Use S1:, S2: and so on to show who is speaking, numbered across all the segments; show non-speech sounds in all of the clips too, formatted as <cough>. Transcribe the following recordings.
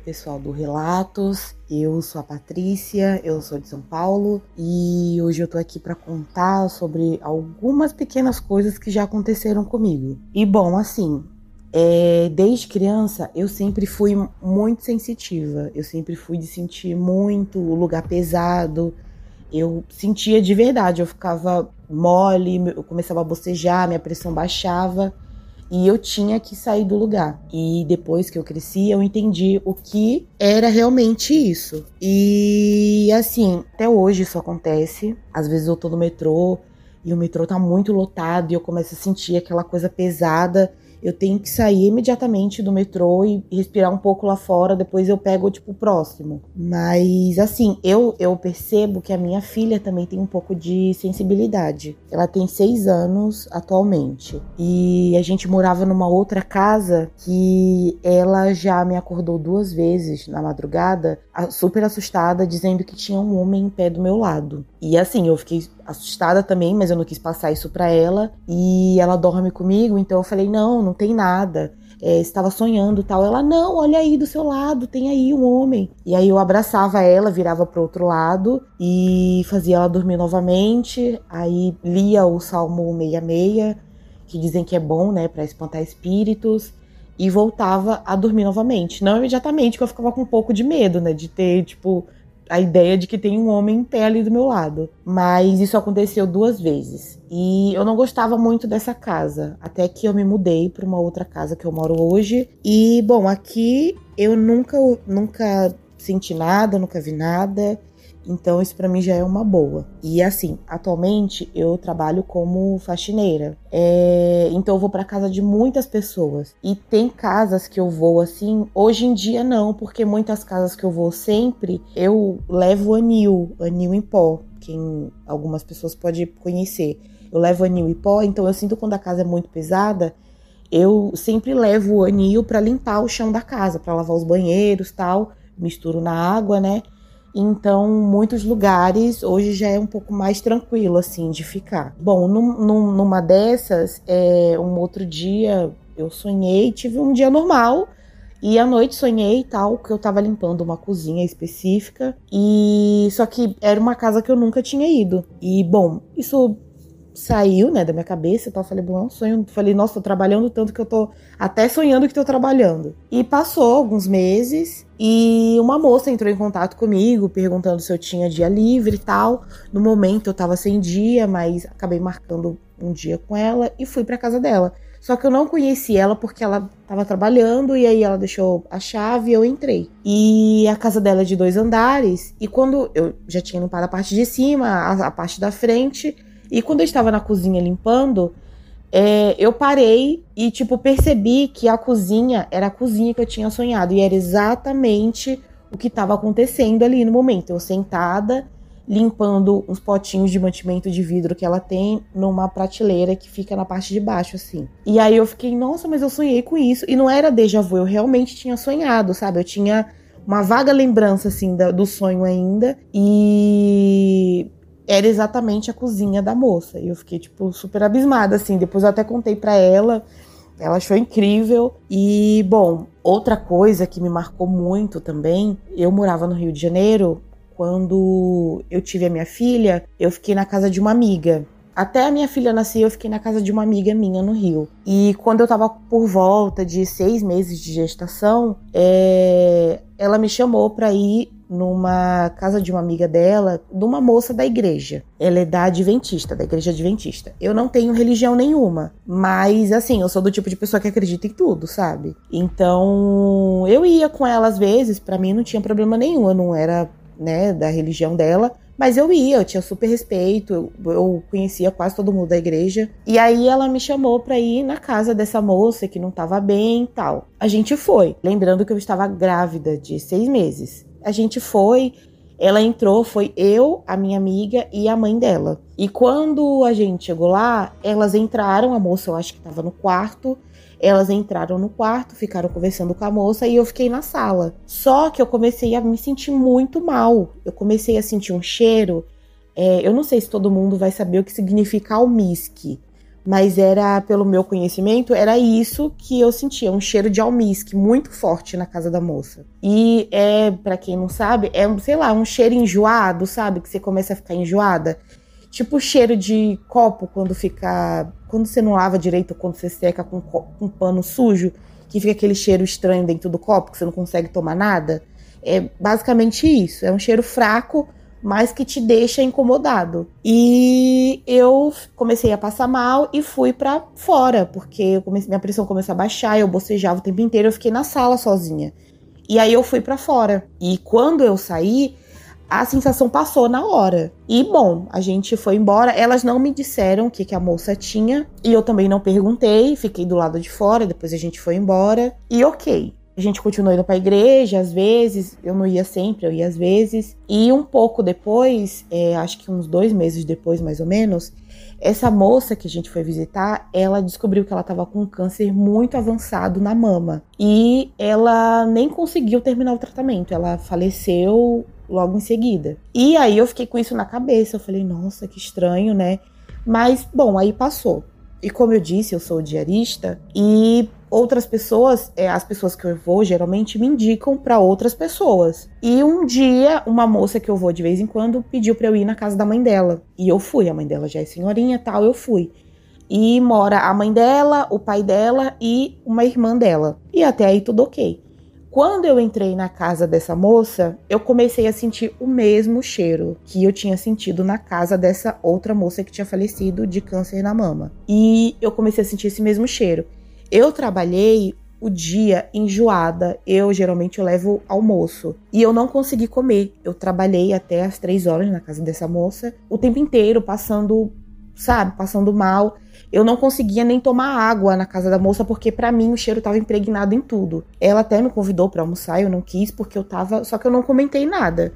S1: Pessoal do Relatos. Eu sou a Patrícia, eu sou de São Paulo e hoje eu tô aqui para contar sobre algumas pequenas coisas que já aconteceram comigo. E bom, assim, é, desde criança eu sempre fui muito sensitiva. Eu sempre fui de sentir muito o lugar pesado. Eu sentia de verdade, eu ficava mole, eu começava a bocejar, minha pressão baixava e eu tinha que sair do lugar. E depois que eu cresci, eu entendi o que era realmente isso. E assim, até hoje isso acontece. Às vezes eu tô no metrô e o metrô tá muito lotado e eu começo a sentir aquela coisa pesada eu tenho que sair imediatamente do metrô e respirar um pouco lá fora, depois eu pego tipo o próximo. Mas assim, eu eu percebo que a minha filha também tem um pouco de sensibilidade. Ela tem seis anos atualmente e a gente morava numa outra casa que ela já me acordou duas vezes na madrugada, super assustada, dizendo que tinha um homem em pé do meu lado. E assim, eu fiquei assustada também, mas eu não quis passar isso para ela. E ela dorme comigo, então eu falei: não, não tem nada. É, estava sonhando tal. Ela, não, olha aí do seu lado, tem aí um homem. E aí eu abraçava ela, virava pro outro lado e fazia ela dormir novamente. Aí lia o Salmo 66, que dizem que é bom, né, para espantar espíritos. E voltava a dormir novamente. Não imediatamente, porque eu ficava com um pouco de medo, né, de ter, tipo, a ideia de que tem um homem em ali do meu lado. Mas isso aconteceu duas vezes. E eu não gostava muito dessa casa, até que eu me mudei para uma outra casa que eu moro hoje. E bom, aqui eu nunca nunca senti nada, nunca vi nada. Então isso para mim já é uma boa. E assim, atualmente eu trabalho como faxineira. É, então eu vou para casa de muitas pessoas. E tem casas que eu vou assim, hoje em dia não, porque muitas casas que eu vou sempre, eu levo anil, anil em pó, quem algumas pessoas podem conhecer. Eu levo anil em pó, então eu sinto quando a casa é muito pesada, eu sempre levo o anil para limpar o chão da casa, para lavar os banheiros, tal, misturo na água, né? Então, muitos lugares hoje já é um pouco mais tranquilo, assim, de ficar. Bom, num, num, numa dessas, é, um outro dia eu sonhei, tive um dia normal. E à noite sonhei tal, que eu tava limpando uma cozinha específica. E só que era uma casa que eu nunca tinha ido. E bom, isso saiu, né, da minha cabeça e tal. Falei, bom, é um sonho. Falei, nossa, tô trabalhando tanto que eu tô até sonhando que tô trabalhando. E passou alguns meses e uma moça entrou em contato comigo, perguntando se eu tinha dia livre e tal. No momento eu tava sem dia, mas acabei marcando um dia com ela e fui para casa dela. Só que eu não conheci ela porque ela estava trabalhando e aí ela deixou a chave e eu entrei. E a casa dela é de dois andares. E quando eu já tinha limpado a parte de cima, a, a parte da frente, e quando eu estava na cozinha limpando, é, eu parei e, tipo, percebi que a cozinha era a cozinha que eu tinha sonhado. E era exatamente o que estava acontecendo ali no momento. Eu sentada, limpando uns potinhos de mantimento de vidro que ela tem numa prateleira que fica na parte de baixo, assim. E aí eu fiquei, nossa, mas eu sonhei com isso. E não era déjà vu, eu realmente tinha sonhado, sabe? Eu tinha uma vaga lembrança, assim, do sonho ainda. E era exatamente a cozinha da moça. E eu fiquei, tipo, super abismada, assim. Depois eu até contei para ela. Ela achou incrível. E, bom, outra coisa que me marcou muito também, eu morava no Rio de Janeiro. Quando eu tive a minha filha, eu fiquei na casa de uma amiga. Até a minha filha nascer, eu fiquei na casa de uma amiga minha no Rio. E quando eu tava por volta de seis meses de gestação, é... ela me chamou para ir numa casa de uma amiga dela, de uma moça da igreja. Ela é da Adventista, da igreja Adventista. Eu não tenho religião nenhuma, mas assim, eu sou do tipo de pessoa que acredita em tudo, sabe? Então, eu ia com ela às vezes, para mim não tinha problema nenhum, eu não era, né, da religião dela, mas eu ia, eu tinha super respeito, eu, conhecia quase todo mundo da igreja. E aí ela me chamou pra ir na casa dessa moça que não tava bem e tal. A gente foi, lembrando que eu estava grávida de seis meses. A gente foi, ela entrou, foi eu, a minha amiga e a mãe dela. E quando a gente chegou lá, elas entraram, a moça eu acho que tava no quarto, elas entraram no quarto, ficaram conversando com a moça e eu fiquei na sala. Só que eu comecei a me sentir muito mal. Eu comecei a sentir um cheiro. É, eu não sei se todo mundo vai saber o que significa almisque, mas era, pelo meu conhecimento, era isso que eu sentia, um cheiro de almisque muito forte na casa da moça. E é, para quem não sabe, é, sei lá, um cheiro enjoado, sabe? Que você começa a ficar enjoada. Tipo o cheiro de copo quando fica. Quando você não lava direito, quando você seca com, um pano sujo, que fica aquele cheiro estranho dentro do copo, que você não consegue tomar nada. É basicamente isso. É um cheiro fraco, mas que te deixa incomodado. E eu comecei a passar mal e fui para fora, porque comecei, minha pressão começou a baixar, eu bocejava o tempo inteiro, eu fiquei na sala sozinha. E aí eu fui para fora. E quando eu saí, a sensação passou na hora. E bom, a gente foi embora. Elas não me disseram o que, que a moça tinha. E eu também não perguntei. Fiquei do lado de fora. Depois a gente foi embora. E ok. A gente continuou indo pra igreja, às vezes. Eu não ia sempre, eu ia às vezes. E um pouco depois, é, acho que uns dois meses depois, mais ou menos, essa moça que a gente foi visitar, ela descobriu que ela estava com um câncer muito avançado na mama. E ela nem conseguiu terminar o tratamento. Ela faleceu logo em seguida. E aí eu fiquei com isso na cabeça. Eu falei, nossa, que estranho, né? Mas, bom, aí passou. E como eu disse, eu sou diarista e outras pessoas, é, as pessoas que eu vou geralmente me indicam para outras pessoas. E um dia, uma moça que eu vou de vez em quando pediu para eu ir na casa da mãe dela. E eu fui, a mãe dela já é senhorinha tal, eu fui. E mora a mãe dela, o pai dela e uma irmã dela. E até aí tudo ok. Quando eu entrei na casa dessa moça, eu comecei a sentir o mesmo cheiro que eu tinha sentido na casa dessa outra moça que tinha falecido de câncer na mama. E eu comecei a sentir esse mesmo cheiro. Eu trabalhei o dia enjoada. Eu geralmente eu levo almoço e eu não consegui comer. Eu trabalhei até as três horas na casa dessa moça, o tempo inteiro passando, sabe, passando mal. Eu não conseguia nem tomar água na casa da moça porque para mim o cheiro tava impregnado em tudo. Ela até me convidou para almoçar, eu não quis porque eu tava, só que eu não comentei nada.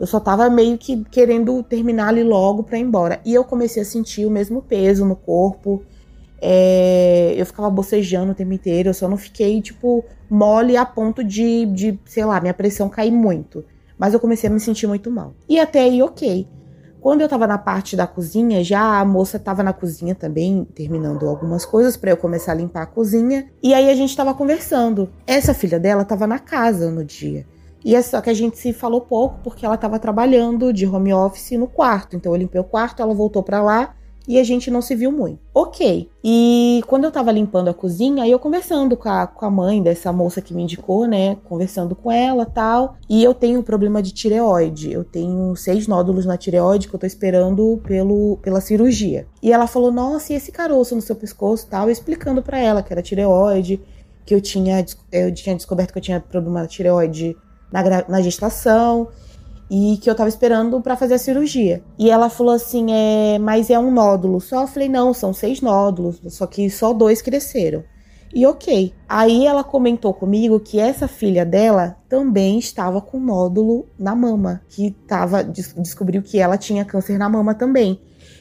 S1: Eu só tava meio que querendo terminar ali logo para ir embora. E eu comecei a sentir o mesmo peso no corpo. É, eu ficava bocejando o tempo inteiro. Eu só não fiquei, tipo, mole a ponto de, de, sei lá, minha pressão cair muito. Mas eu comecei a me sentir muito mal. E até aí, ok. Quando eu tava na parte da cozinha, já a moça tava na cozinha também, terminando algumas coisas para eu começar a limpar a cozinha. E aí a gente tava conversando. Essa filha dela tava na casa no dia. E é só que a gente se falou pouco porque ela tava trabalhando de home office no quarto. Então eu limpei o quarto, ela voltou para lá e a gente não se viu muito. Ok. E quando eu tava limpando a cozinha, eu conversando com a, com a mãe dessa moça que me indicou, né? Conversando com ela tal. E eu tenho um problema de tireoide. Eu tenho seis nódulos na tireoide que eu tô esperando pelo, pela cirurgia. E ela falou: Nossa, e esse caroço no seu pescoço tal? Eu explicando para ela que era tireoide, que eu tinha, eu tinha descoberto que eu tinha problema de tireoide na, na gestação e que eu tava esperando para fazer a cirurgia. E ela falou assim: é, mas é um nódulo só? Eu falei: não, são seis nódulos, só que só dois cresceram. E ok. Aí ela comentou comigo que essa filha dela também estava com nódulo na mama, que tava, descobriu que ela tinha câncer na mama também.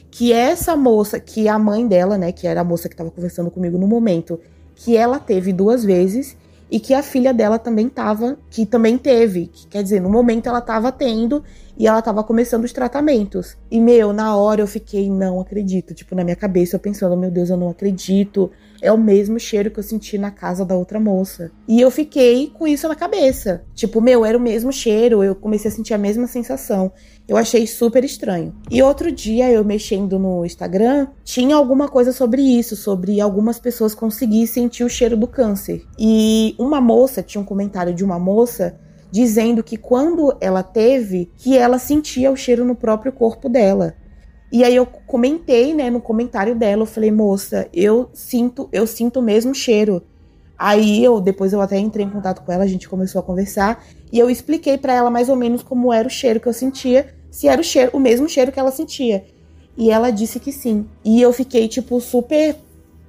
S1: Que essa moça, que a mãe dela, né, que era a moça que estava conversando comigo no momento, que ela teve duas vezes e que a filha dela também tava, que também teve, que, quer dizer, no momento ela tava tendo e ela tava começando os tratamentos. E meu, na hora eu fiquei, não acredito, tipo, na minha cabeça eu pensando, meu Deus, eu não acredito é o mesmo cheiro que eu senti na casa da outra moça. E eu fiquei com isso na cabeça. Tipo, meu, era o mesmo cheiro, eu comecei a sentir a mesma sensação. Eu achei super estranho. E outro dia, eu mexendo no Instagram, tinha alguma coisa sobre isso, sobre algumas pessoas conseguirem sentir o cheiro do câncer. E uma moça, tinha um comentário de uma moça dizendo que quando ela teve, que ela sentia o cheiro no próprio corpo dela. E aí eu comentei, né, no comentário dela, eu falei, moça, eu sinto, eu sinto o mesmo cheiro. Aí eu depois eu até entrei em contato com ela, a gente começou a conversar e eu expliquei para ela mais ou menos como era o cheiro que eu sentia, se era o cheiro, o mesmo cheiro que ela sentia. E ela disse que sim. E eu fiquei tipo super,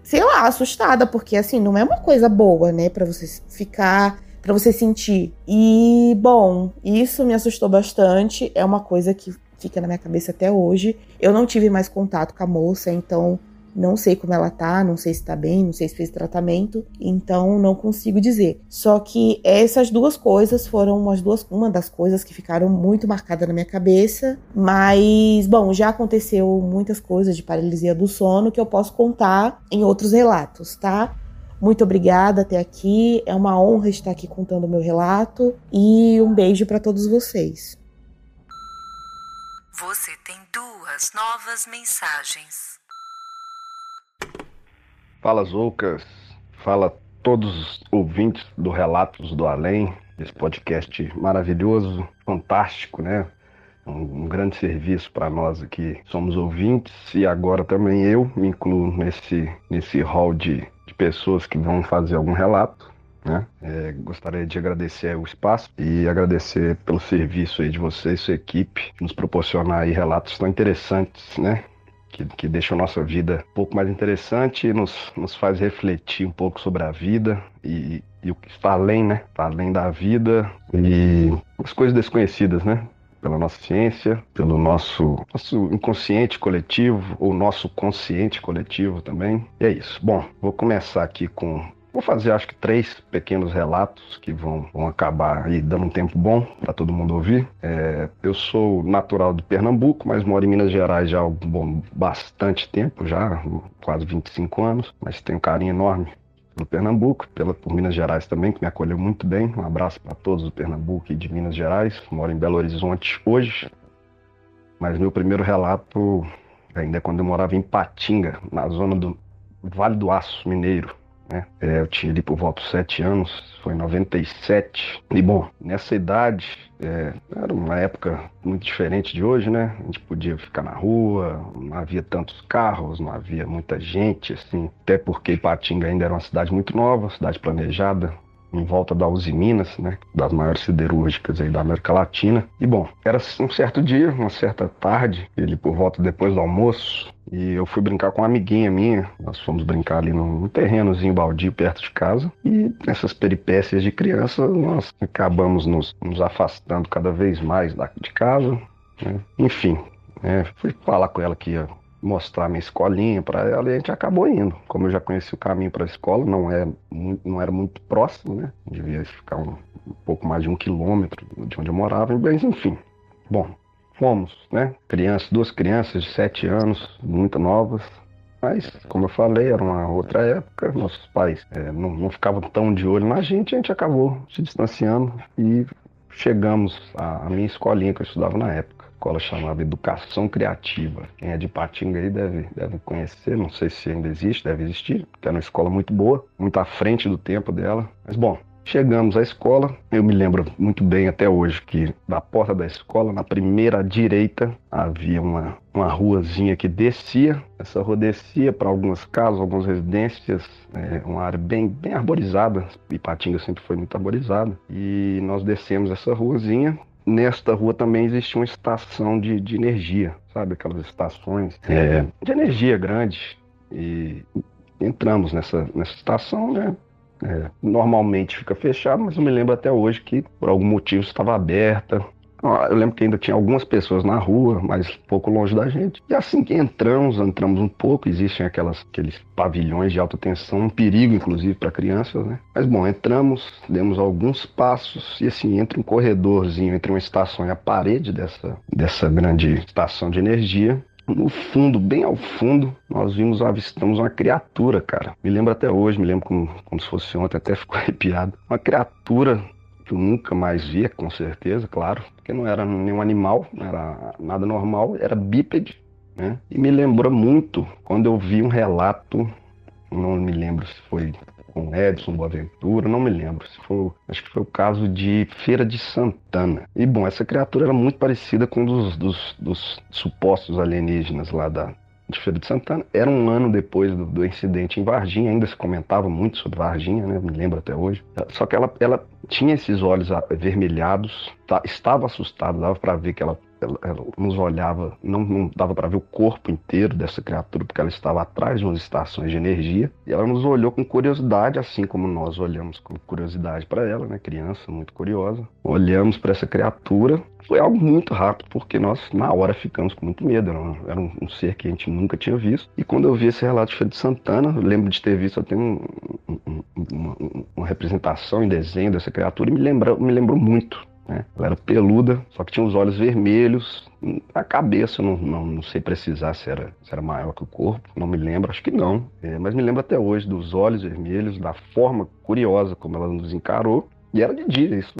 S1: sei lá, assustada, porque assim, não é uma coisa boa, né, para você ficar, para você sentir. E bom, isso me assustou bastante, é uma coisa que fica na minha cabeça até hoje. Eu não tive mais contato com a moça, então não sei como ela tá, não sei se tá bem, não sei se fez tratamento, então não consigo dizer. Só que essas duas coisas foram umas duas, uma das coisas que ficaram muito marcadas na minha cabeça. Mas, bom, já aconteceu muitas coisas de paralisia do sono que eu posso contar em outros relatos, tá? Muito obrigada até aqui. É uma honra estar aqui contando o meu relato e um beijo para todos vocês.
S2: Você tem duas novas mensagens.
S3: Fala Zoucas, fala todos os ouvintes do Relatos do Além, esse podcast maravilhoso, fantástico, né? Um, um grande serviço para nós aqui, somos ouvintes e agora também eu me incluo nesse, nesse hall de, de pessoas que vão fazer algum relato. Né? É, gostaria de agradecer o espaço e agradecer pelo serviço aí de vocês, sua equipe, nos proporcionar relatos tão interessantes, né? que, que deixa a nossa vida um pouco mais interessante e nos, nos faz refletir um pouco sobre a vida e, e o que está além, né? Está além da vida e as coisas desconhecidas, né? Pela nossa ciência, pelo nosso, nosso inconsciente coletivo, ou nosso consciente coletivo também. E é isso. Bom, vou começar aqui com Vou fazer acho que três pequenos relatos que vão, vão acabar aí dando um tempo bom para todo mundo ouvir. É, eu sou natural de Pernambuco, mas moro em Minas Gerais já há bom, bastante tempo, já quase 25 anos, mas tenho um carinho enorme pelo Pernambuco, pela, por Minas Gerais também, que me acolheu muito bem. Um abraço para todos do Pernambuco e de Minas Gerais. Moro em Belo Horizonte hoje, mas meu primeiro relato ainda é quando eu morava em Patinga, na zona do Vale do Aço Mineiro né? É, eu tinha ali por volta de sete anos, foi em 97. E bom, nessa idade, é, era uma época muito diferente de hoje, né? A gente podia ficar na rua, não havia tantos carros, não havia muita gente, assim. Até porque Ipatinga ainda era uma cidade muito nova, cidade planejada, em volta da Uzi Minas, né, das maiores siderúrgicas aí da América Latina. E bom, era um certo dia, uma certa tarde, ele por volta depois do almoço, e eu fui brincar com uma amiguinha minha. Nós fomos brincar ali num terrenozinho baldio perto de casa. E nessas peripécias de criança, nós acabamos nos, nos afastando cada vez mais de casa. Né? Enfim, né? fui falar com ela que ia mostrar minha escolinha para ela e a gente acabou indo. Como eu já conheci o caminho para a escola, não, é não era muito próximo, né? Devia ficar um, um pouco mais de um quilômetro de onde eu morava, mas enfim. Bom, fomos, né? Crianças, duas crianças de sete anos, muito novas. Mas, como eu falei, era uma outra época, nossos pais é, não, não ficavam tão de olho na gente, a gente acabou se distanciando e chegamos à minha escolinha que eu estudava na época escola chamada Educação Criativa. Quem é de Patinga aí deve, deve conhecer, não sei se ainda existe, deve existir, porque era uma escola muito boa, muito à frente do tempo dela. Mas bom, Chegamos à escola, eu me lembro muito bem até hoje que da porta da escola, na primeira direita, havia uma, uma ruazinha que descia. Essa rua descia para algumas casas, algumas residências, é, uma área bem, bem arborizada. Ipatinga sempre foi muito arborizada. E nós descemos essa ruazinha nesta rua também existe uma estação de, de energia, sabe? Aquelas estações é, de energia grande. E entramos nessa, nessa estação, né? É, normalmente fica fechado, mas eu me lembro até hoje que por algum motivo estava aberta. Eu lembro que ainda tinha algumas pessoas na rua, mas pouco longe da gente. E assim que entramos, entramos um pouco, existem aquelas, aqueles pavilhões de alta tensão, um perigo inclusive para crianças, né? Mas bom, entramos, demos alguns passos e assim, entre um corredorzinho, entre uma estação e a parede dessa, dessa grande estação de energia, no fundo, bem ao fundo, nós vimos, avistamos uma criatura, cara. Me lembro até hoje, me lembro como, como se fosse ontem, até <laughs> ficou arrepiado. Uma criatura que eu nunca mais via, com certeza, claro, porque não era nenhum animal, não era nada normal, era bípede, né? E me lembrou muito quando eu vi um relato, não me lembro se foi com Edson Boaventura, não me lembro. Se foi, acho que foi o caso de Feira de Santana. E bom, essa criatura era muito parecida com um dos, dos, dos supostos alienígenas lá da, de Feira de Santana. Era um ano depois do, do, incidente em Varginha, ainda se comentava muito sobre Varginha, né? me lembro até hoje. Só que ela, ela tinha esses olhos avermelhados, tá, estava assustada, dava para ver que ela ela, ela nos olhava, não, não dava para ver o corpo inteiro dessa criatura, porque ela estava atrás de umas estações de energia, e ela nos olhou com curiosidade, assim como nós olhamos com curiosidade para ela, né, criança muito curiosa. Olhamos para essa criatura, foi algo muito rápido, porque nós, na hora, ficamos com muito medo. Era um, era um ser que a gente nunca tinha visto. E quando eu vi esse relato de de Santana, lembro de ter visto até um, um, uma, uma, representação em desenho dessa criatura, e me lembrou, me lembrou muito né? Ela era peluda, só que tinha os olhos vermelhos. A cabeça, não, não, não sei precisar se era, se era maior que o corpo, não me lembro, acho que não. É, mas me lembro até hoje dos olhos vermelhos, da forma curiosa como ela nos encarou. E era de dia, isso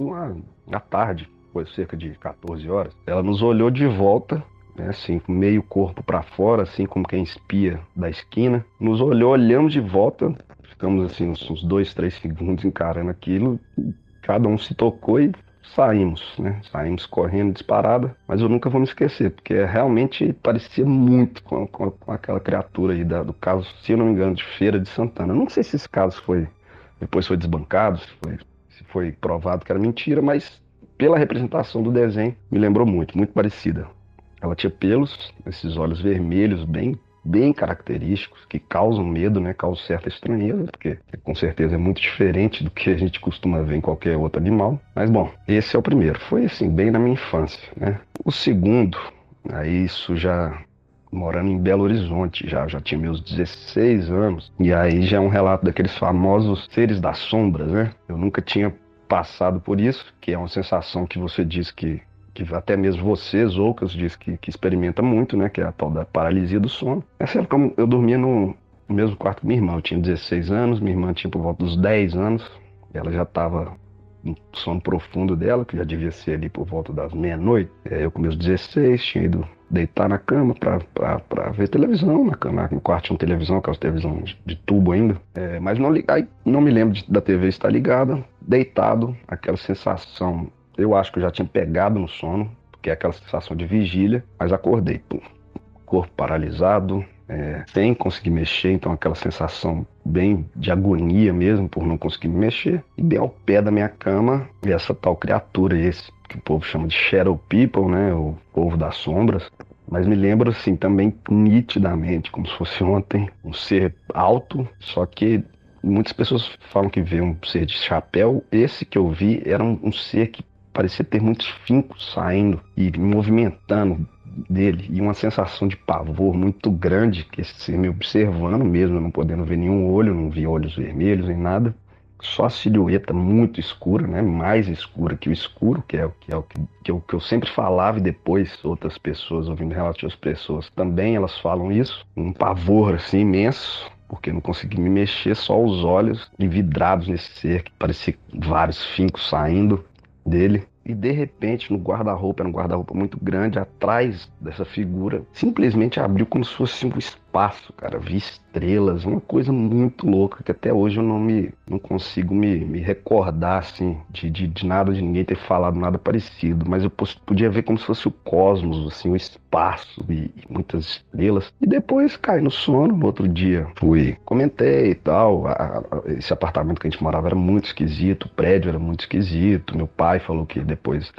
S3: na tarde, foi cerca de 14 horas. Ela nos olhou de volta, né, assim, meio corpo para fora, assim como quem espia da esquina. Nos olhou, olhamos de volta, ficamos assim uns, uns dois, três segundos encarando aquilo. Cada um se tocou e saímos, né? Saímos correndo disparada, mas eu nunca vou me esquecer, porque realmente parecia muito com, com, com aquela criatura aí da, do caso, se eu não me engano, de Feira de Santana. não sei se esse caso foi depois foi desbancado, se foi, se foi provado que era mentira, mas pela representação do desenho me lembrou muito, muito parecida. Ela tinha pelos, esses olhos vermelhos bem bem característicos, que causam medo, né? Causam certa estranheza, porque com certeza é muito diferente do que a gente costuma ver em qualquer outro animal. Mas bom, esse é o primeiro. Foi assim, bem na minha infância, né? O segundo, aí isso já morando em Belo Horizonte, já, já tinha meus 16 anos, e aí já é um relato daqueles famosos seres das sombras, né? Eu nunca tinha passado por isso, que é uma sensação que você diz que que até mesmo você, Zoucas, diz que, que experimenta muito, né? Que é a tal da paralisia do sono. Essa época eu dormia no, mesmo quarto que minha irmã. Eu tinha 16 anos, minha irmã tinha por volta dos 10 anos. Ela já estava no sono profundo dela, que já devia ser ali por volta das meia-noite. É, eu com meus 16 tinha ido deitar na cama para ver televisão. Na cama, no quarto tinha uma televisão, aquelas televisão de tubo ainda. É, mas não, aí, não me lembro de, da TV estar ligada. Deitado, aquela sensação eu acho que eu já tinha pegado no sono, porque é aquela sensação de vigília, mas acordei, pum, corpo paralisado, é, sem conseguir mexer, então aquela sensação bem de agonia mesmo por não conseguir me mexer. E bem ao pé da minha cama, e essa tal criatura, esse que o povo chama de Shadow People, né, o povo das sombras. Mas me lembro assim também nitidamente, como se fosse ontem, um ser alto, só que muitas pessoas falam que vê um ser de chapéu. Esse que eu vi era um, um ser que parecia ter muitos fincos saindo e movimentando dele e uma sensação de pavor muito grande que esse me observando mesmo, não podendo ver nenhum olho, não vi olhos vermelhos nem nada, só a silhueta muito escura, né? Mais escura que o escuro, que é o que é o que, que, eu, que eu sempre falava e depois outras pessoas ouvindo relatos de outras pessoas também elas falam isso, um pavor assim imenso porque não consegui me mexer, só os olhos vidrados nesse ser que parecia vários fincos saindo dele. E de repente, no guarda-roupa, era um guarda-roupa muito grande, atrás dessa figura, simplesmente abriu como se fosse um espaço, cara. Vi estrelas, uma coisa muito louca que até hoje eu não me não consigo me, me recordar assim de, de, de nada, de ninguém ter falado nada parecido. Mas eu podia ver como se fosse o cosmos, assim, o espaço e, e muitas estrelas. E depois cai no sono. No outro dia fui, comentei e tal. A, a, esse apartamento que a gente morava era muito esquisito, o prédio era muito esquisito. Meu pai falou que depois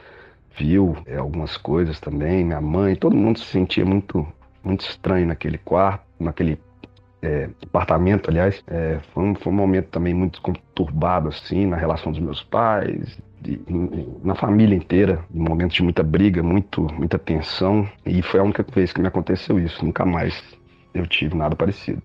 S3: viu é, algumas coisas também, minha mãe, todo mundo se sentia muito muito estranho naquele quarto, naquele é, apartamento, aliás. É, foi, um, foi um momento também muito conturbado, assim, na relação dos meus pais, de, na família inteira, um momento de muita briga, muito, muita tensão. E foi a única vez que me aconteceu isso. Nunca mais eu tive nada parecido.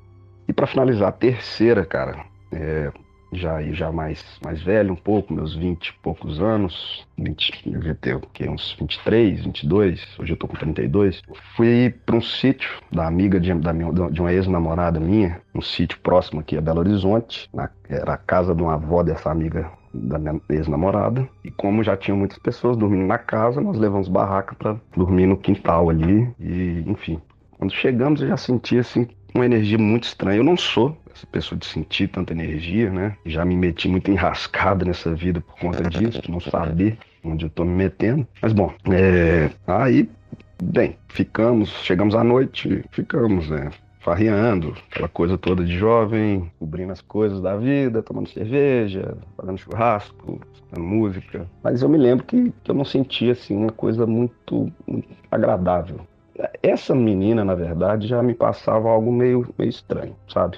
S3: E para finalizar, a terceira, cara, é, já já mais, mais velho um pouco, meus 20 e poucos anos, 20, eu devia ter o uns 23, 22, hoje eu tô com 32. Fui para um sítio da amiga de, da minha, de uma ex-namorada minha, um sítio próximo aqui a Belo Horizonte, na, era a casa de uma avó dessa amiga da minha ex-namorada. E como já tinham muitas pessoas dormindo na casa, nós levamos barraca para dormir no quintal ali. E, enfim, quando chegamos eu já senti assim uma energia muito estranha. Eu não sou essa pessoa de sentir tanta energia, né? Já me meti muito enrascado nessa vida por conta disso, não <laughs> saber onde eu tô me metendo. Mas bom, é... aí, bem, ficamos, chegamos à noite, ficamos, né? farreando, aquela coisa toda de jovem, cobrindo as coisas da vida, tomando cerveja, fazendo churrasco, escutando música. Mas eu me lembro que, que eu não sentia assim uma coisa muito, muito agradável. Essa menina, na verdade, já me passava algo meio, meio estranho, sabe?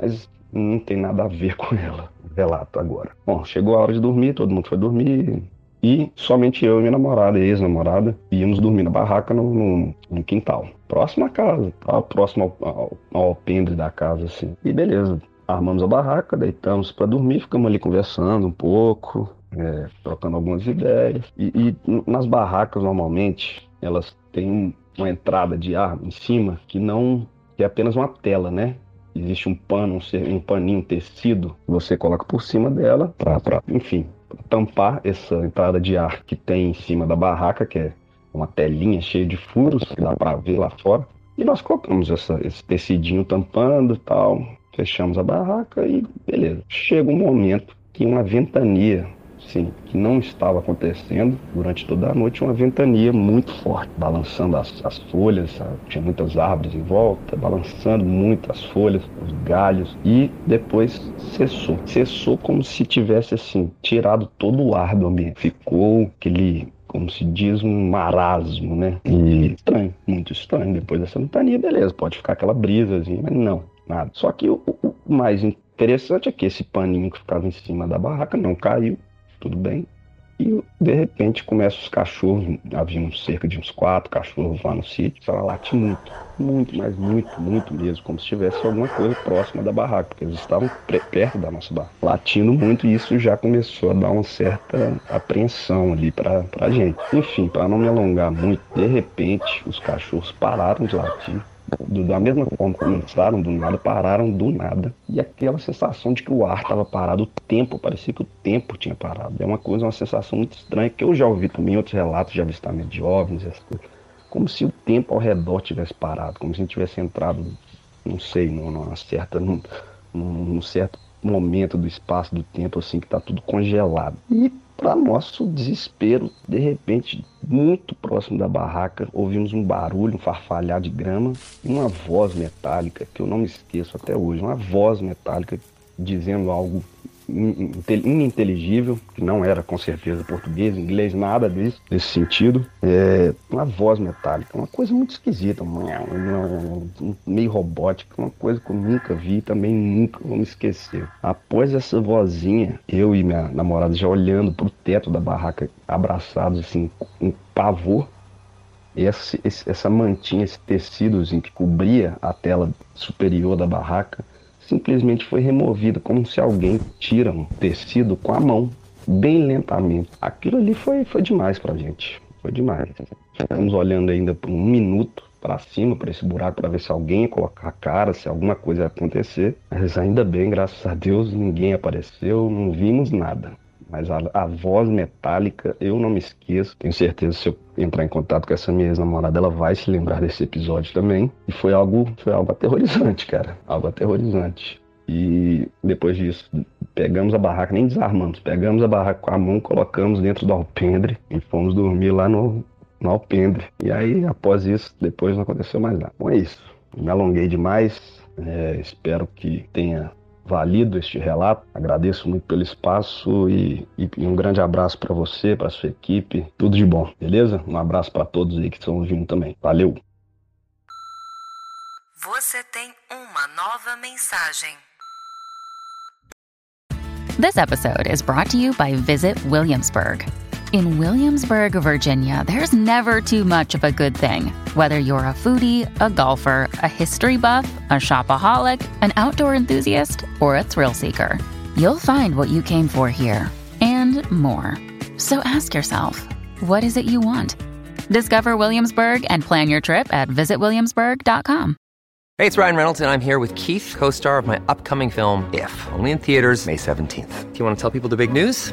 S3: Mas não tem nada a ver <laughs> com ela. Relato agora. Bom, chegou a hora de dormir, todo mundo foi dormir. E somente eu e minha namorada, ex-namorada, íamos dormir na barraca no, no, no quintal. Próximo à casa, tá? próximo ao, ao, ao alpendre da casa, assim. E beleza, armamos a barraca, deitamos para dormir, ficamos ali conversando um pouco, é, trocando algumas ideias. E, e, nas barracas, normalmente, elas têm uma entrada de ar em cima que não que é apenas uma tela, né? Existe um pano, um, um paninho, um tecido você coloca por cima dela para, enfim, tampar essa entrada de ar que tem em cima da barraca, que é uma telinha cheia de furos que dá para ver lá fora. E nós colocamos essa, esse tecidinho tampando tal, fechamos a barraca e beleza. Chega um momento que uma ventania sim, que não estava acontecendo durante toda a noite, uma ventania muito forte, balançando as, as folhas, sabe? tinha muitas árvores em volta, balançando muito as folhas, os galhos, e depois cessou. Cessou como se tivesse assim, tirado todo o ar do ambiente. Ficou aquele como se diz, um marasmo, né? E estranho, muito estranho. Depois dessa ventania, beleza, pode ficar aquela brisazinha, mas não, nada. Só que o, o mais interessante é que esse paninho que ficava em cima da barraca não caiu, tudo bem. E de repente começam os cachorros, havia cerca de uns quatro cachorros lá no sítio, ela late muito, muito, mas muito, muito mesmo, como se tivesse alguma coisa próxima da barraca, porque eles estavam perto da nossa barraca, latindo muito e isso já começou a dar uma certa apreensão ali pra, pra gente. Enfim, para não me alongar muito, de repente os cachorros pararam de latir, do, da mesma forma que começaram do nada, pararam do nada. E aquela sensação de que o ar estava parado, o tempo, parecia que o tempo tinha parado. É uma coisa, uma sensação muito estranha, que eu já ouvi também outros relatos de avistamento de OVNIs, essas coisas. Como se o tempo ao redor tivesse parado, como se a gente tivesse entrado, não sei, numa certa, num, num certo momento do espaço, do tempo, assim, que está tudo congelado. E para nosso desespero, de repente, muito próximo da barraca, ouvimos um barulho, um farfalhar de grama e uma voz metálica que eu não me esqueço até hoje. Uma voz metálica dizendo algo ininteligível, que não era com certeza português, inglês, nada disso, nesse sentido. É, uma voz metálica, uma coisa muito esquisita, uma, uma, meio robótica, uma coisa que eu nunca vi também nunca vou me esquecer. Após essa vozinha, eu e minha namorada já olhando pro teto da barraca, abraçados assim, com pavor, esse, esse, essa mantinha, esse tecidozinho que cobria a tela superior da barraca, simplesmente foi removida, como se alguém tira um tecido com a mão, bem lentamente. Aquilo ali foi, foi demais pra gente. Foi demais. Ficamos olhando ainda por um minuto para cima, para esse buraco, para ver se alguém ia colocar a cara, se alguma coisa ia acontecer. Mas ainda bem, graças a Deus, ninguém apareceu, não vimos nada. Mas a, a voz metálica, eu não me esqueço. Tenho certeza se eu entrar em contato com essa minha ex-namorada, ela vai se lembrar desse episódio também. E foi algo, foi algo aterrorizante, cara. Algo aterrorizante. E depois disso, pegamos a barraca, nem desarmamos, pegamos a barraca com a mão, colocamos dentro do alpendre e fomos dormir lá no, no alpendre. E aí, após isso, depois não aconteceu mais nada. Bom, é isso. Me alonguei demais. É, espero que tenha valido este relato. Agradeço muito pelo espaço e, e um grande abraço para você, para sua equipe. Tudo de bom, beleza? Um abraço para todos aí que estão ouvindo também. Valeu!
S2: Você tem uma nova mensagem.
S4: This episode is brought to you by Visit Williamsburg. In Williamsburg, Virginia, there's never too much of a good thing. Whether you're a foodie, a golfer, a history buff, a shopaholic, an outdoor enthusiast, or a thrill seeker, you'll find what you came for here and more. So ask yourself, what is it you want? Discover Williamsburg and plan your trip at visitwilliamsburg.com.
S5: Hey, it's Ryan Reynolds, and I'm here with Keith, co star of my upcoming film, If, only in theaters, May 17th. Do you want to tell people the big news?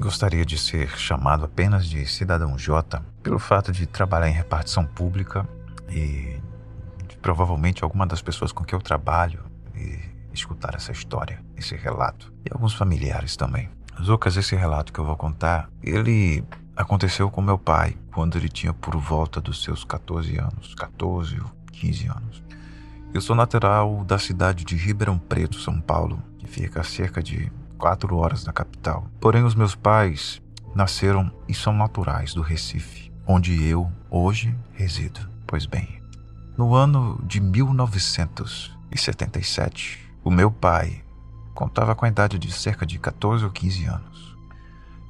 S6: Gostaria de ser chamado apenas de cidadão J pelo fato de trabalhar em repartição pública e provavelmente alguma das pessoas com que eu trabalho e escutar essa história, esse relato e alguns familiares também. Zocas, esse relato que eu vou contar, ele aconteceu com meu pai quando ele tinha por volta dos seus 14 anos, 14 ou 15 anos. Eu sou natural da cidade de Ribeirão Preto, São Paulo, que fica a cerca de quatro horas da capital. Porém, os meus pais nasceram e são naturais do Recife, onde eu hoje resido. Pois bem, no ano de 1977, o meu pai contava com a idade de cerca de 14 ou 15 anos.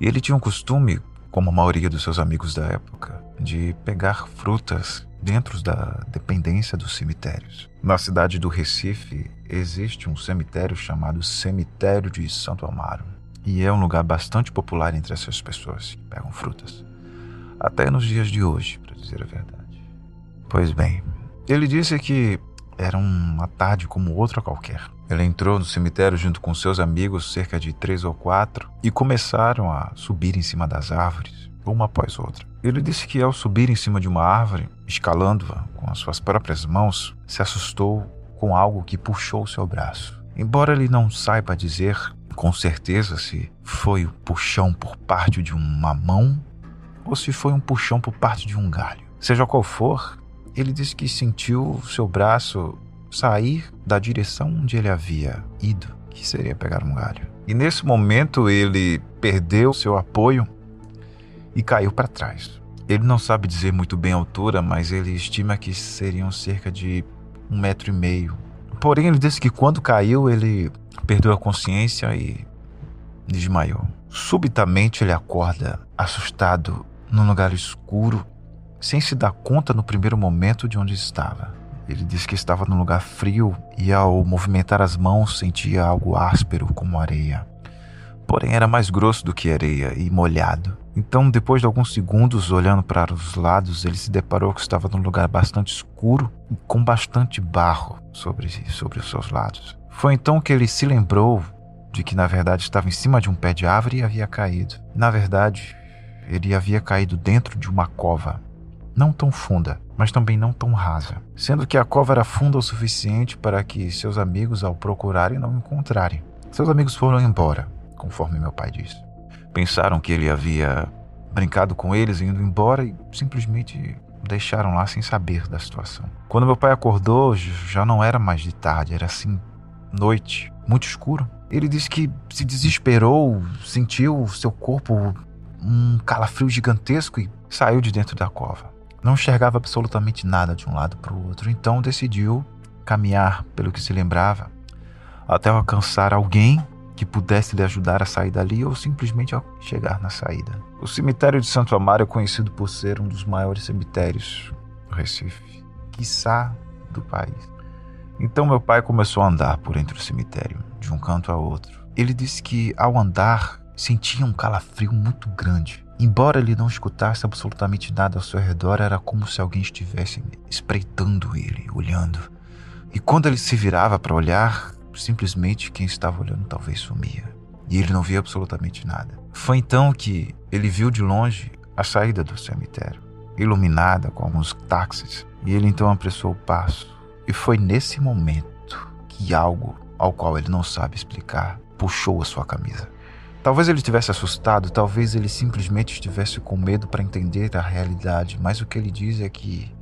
S6: E ele tinha um costume, como a maioria dos seus amigos da época, de pegar frutas dentro da dependência dos cemitérios. Na cidade do Recife existe um cemitério chamado Cemitério de Santo Amaro, e é um lugar bastante popular entre essas pessoas que pegam frutas. Até nos dias de hoje, para dizer a verdade. Pois bem, ele disse que era uma tarde como outra qualquer. Ele entrou no cemitério junto com seus amigos, cerca de três ou quatro, e começaram a subir em cima das árvores, uma após outra. Ele disse que ao subir em cima de uma árvore, escalando-a com as suas próprias mãos, se assustou com algo que puxou seu braço. Embora ele não saiba dizer com certeza se foi o puxão por parte de uma mão ou se foi um puxão por parte de um galho. Seja qual for, ele disse que sentiu seu braço sair da direção onde ele havia ido, que seria pegar um galho. E nesse momento ele perdeu seu apoio e caiu para trás. Ele não sabe dizer muito bem a altura, mas ele estima que seriam cerca de um metro e meio. Porém, ele disse que quando caiu, ele perdeu a consciência e desmaiou. Subitamente, ele acorda, assustado, num lugar escuro, sem se dar conta no primeiro momento de onde estava. Ele disse que estava num lugar frio e, ao movimentar as mãos, sentia algo áspero como areia. Porém, era mais grosso do que areia e molhado. Então, depois de alguns segundos olhando para os lados, ele se deparou que estava num lugar bastante escuro e com bastante barro sobre, sobre os seus lados. Foi então que ele se lembrou de que na verdade estava em cima de um pé de árvore e havia caído. Na verdade, ele havia caído dentro de uma cova, não tão funda, mas também não tão rasa, sendo que a cova era funda o suficiente para que seus amigos, ao procurarem, não encontrarem. Seus amigos foram embora, conforme meu pai disse. Pensaram que ele havia brincado com eles indo embora e simplesmente deixaram lá sem saber da situação. Quando meu pai acordou, já não era mais de tarde, era assim, noite, muito escuro. Ele disse que se desesperou, sentiu seu corpo um calafrio gigantesco e saiu de dentro da cova. Não enxergava absolutamente nada de um lado para o outro, então decidiu caminhar, pelo que se lembrava, até alcançar alguém que pudesse lhe ajudar a sair dali ou simplesmente a chegar na saída. O cemitério de Santo Amaro é conhecido por ser um dos maiores cemitérios do Recife, quiçá do país. Então meu pai começou a andar por entre o cemitério, de um canto a outro. Ele disse que ao andar sentia um calafrio muito grande. Embora ele não escutasse absolutamente nada ao seu redor, era como se alguém estivesse espreitando ele, olhando. E quando ele se virava para olhar, simplesmente quem estava olhando talvez sumia. E ele não via absolutamente nada. Foi então que ele viu de longe a saída do cemitério, iluminada com alguns táxis, e ele então apressou o passo. E foi nesse momento que algo, ao qual ele não sabe explicar, puxou a sua camisa. Talvez ele estivesse assustado, talvez ele simplesmente estivesse com medo para entender a realidade, mas o que ele diz é que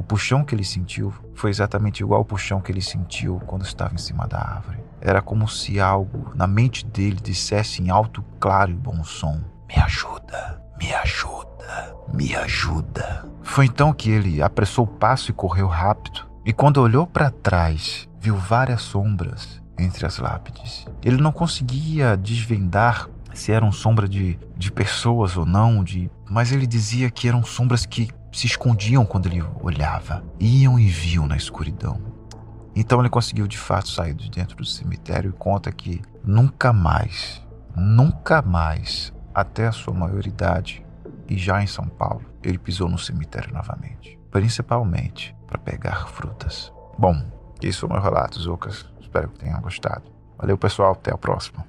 S6: o puxão que ele sentiu foi exatamente igual ao puxão que ele sentiu quando estava em cima da árvore. Era como se algo na mente dele dissesse em alto, claro e bom som: Me ajuda, me ajuda, me ajuda. Foi então que ele apressou o passo e correu rápido. E quando olhou para trás, viu várias sombras entre as lápides. Ele não conseguia desvendar se eram sombra de, de pessoas ou não, de mas ele dizia que eram sombras que se escondiam quando ele olhava, iam e viam na escuridão. Então ele conseguiu de fato sair de dentro do cemitério e conta que nunca mais, nunca mais, até a sua maioridade e já em São Paulo, ele pisou no cemitério novamente, principalmente para pegar frutas. Bom, isso foi meu relato, Zucas. Espero que tenham gostado. Valeu, pessoal. Até a próxima.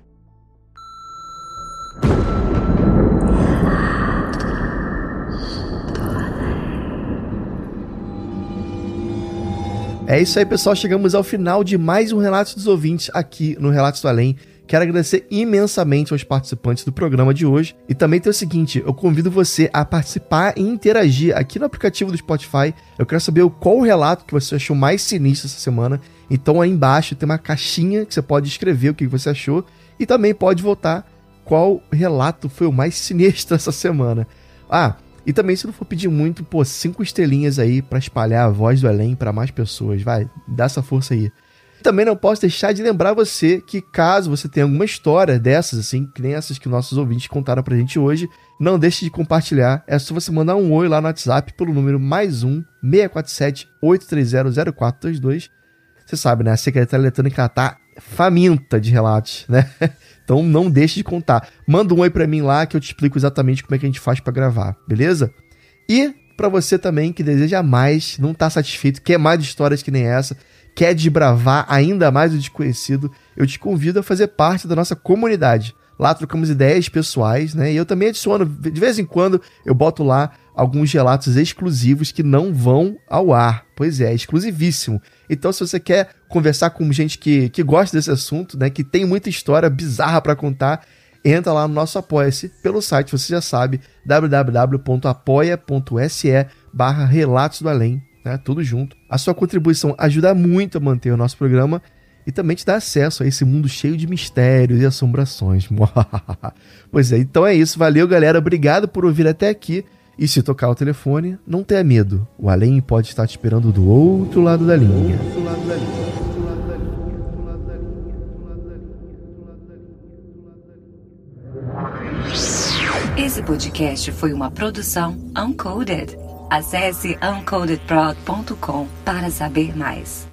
S7: É isso aí, pessoal. Chegamos ao final de mais um Relatos dos Ouvintes aqui no Relatos do Além. Quero agradecer imensamente aos participantes do programa de hoje. E também tem o seguinte: eu convido você a participar e interagir aqui no aplicativo do Spotify. Eu quero saber qual o relato que você achou mais sinistro essa semana. Então aí embaixo tem uma caixinha que você pode escrever o que você achou. E também pode votar qual relato foi o mais sinistro <laughs> essa semana. Ah, e também, se não for pedir muito, pô, cinco estrelinhas aí para espalhar a voz do Além para mais pessoas. Vai, dá essa força aí. Também não posso deixar de lembrar você que caso você tenha alguma história dessas, assim, que nem essas que nossos ouvintes contaram pra gente hoje, não deixe de compartilhar. É só você mandar um oi lá no WhatsApp pelo número mais um 647 830 0422. Você sabe, né? A Secretaria Eletrônica tá faminta de relatos, né? <laughs> Então não deixe de contar. Manda um oi para mim lá que eu te explico exatamente como é que a gente faz para gravar, beleza? E para você também que deseja mais, não tá satisfeito, quer mais histórias que nem essa, quer desbravar ainda mais o desconhecido, eu te convido a fazer parte da nossa comunidade. Lá trocamos ideias pessoais, né? E eu também adiciono, de vez em quando, eu boto lá alguns relatos exclusivos que não vão ao ar. Pois é, exclusivíssimo. Então, se você quer conversar com gente que, que gosta desse assunto, né, que tem muita história bizarra para contar, entra lá no nosso Apoia-se pelo site, você já sabe, www.apoia.se barra Relatos do Além, né, tudo junto. A sua contribuição ajuda muito a manter o nosso programa e também te dá acesso a esse mundo cheio de mistérios e assombrações. <laughs> pois é, então é isso. Valeu, galera. Obrigado por ouvir até aqui. E se tocar o telefone, não tenha medo. O além pode estar te esperando do outro lado da linha.
S2: Esse podcast foi uma produção Uncoded. Acesse uncodedprod.com para saber mais.